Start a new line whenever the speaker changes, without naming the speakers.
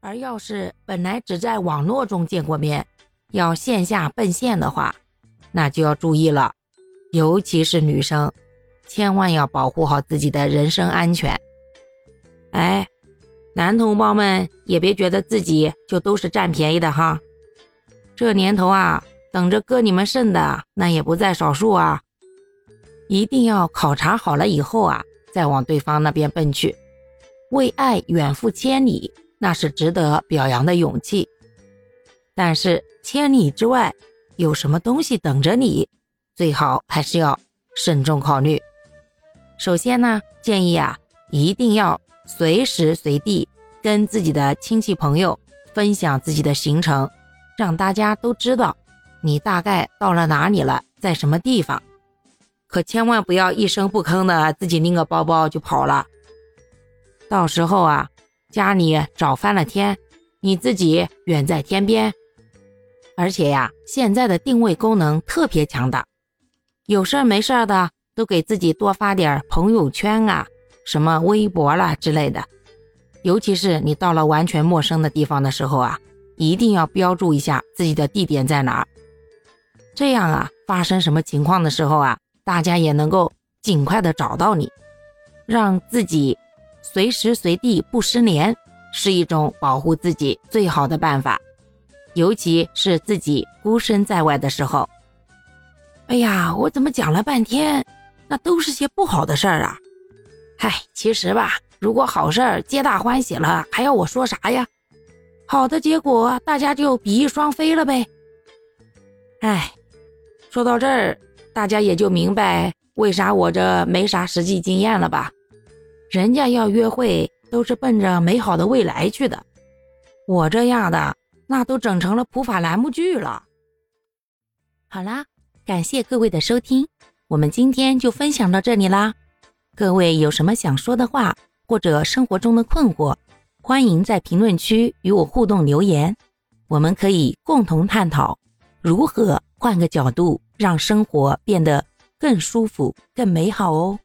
而要是本来只在网络中见过面，要线下奔现的话，那就要注意了，尤其是女生，千万要保护好自己的人身安全。哎，男同胞们也别觉得自己就都是占便宜的哈，这年头啊，等着割你们肾的那也不在少数啊。一定要考察好了以后啊，再往对方那边奔去，为爱远赴千里。那是值得表扬的勇气，但是千里之外有什么东西等着你，最好还是要慎重考虑。首先呢，建议啊，一定要随时随地跟自己的亲戚朋友分享自己的行程，让大家都知道你大概到了哪里了，在什么地方。可千万不要一声不吭的自己拎个包包就跑了，到时候啊。家里找翻了天，你自己远在天边。而且呀，现在的定位功能特别强大，有事儿没事儿的都给自己多发点朋友圈啊，什么微博啦之类的。尤其是你到了完全陌生的地方的时候啊，一定要标注一下自己的地点在哪儿。这样啊，发生什么情况的时候啊，大家也能够尽快的找到你，让自己。随时随地不失联是一种保护自己最好的办法，尤其是自己孤身在外的时候。哎呀，我怎么讲了半天，那都是些不好的事儿啊！嗨，其实吧，如果好事儿皆大欢喜了，还要我说啥呀？好的结果，大家就比翼双飞了呗。哎，说到这儿，大家也就明白为啥我这没啥实际经验了吧？人家要约会都是奔着美好的未来去的，我这样的那都整成了普法栏目剧了。好啦，感谢各位的收听，我们今天就分享到这里啦。各位有什么想说的话或者生活中的困惑，欢迎在评论区与我互动留言，我们可以共同探讨如何换个角度让生活变得更舒服、更美好哦。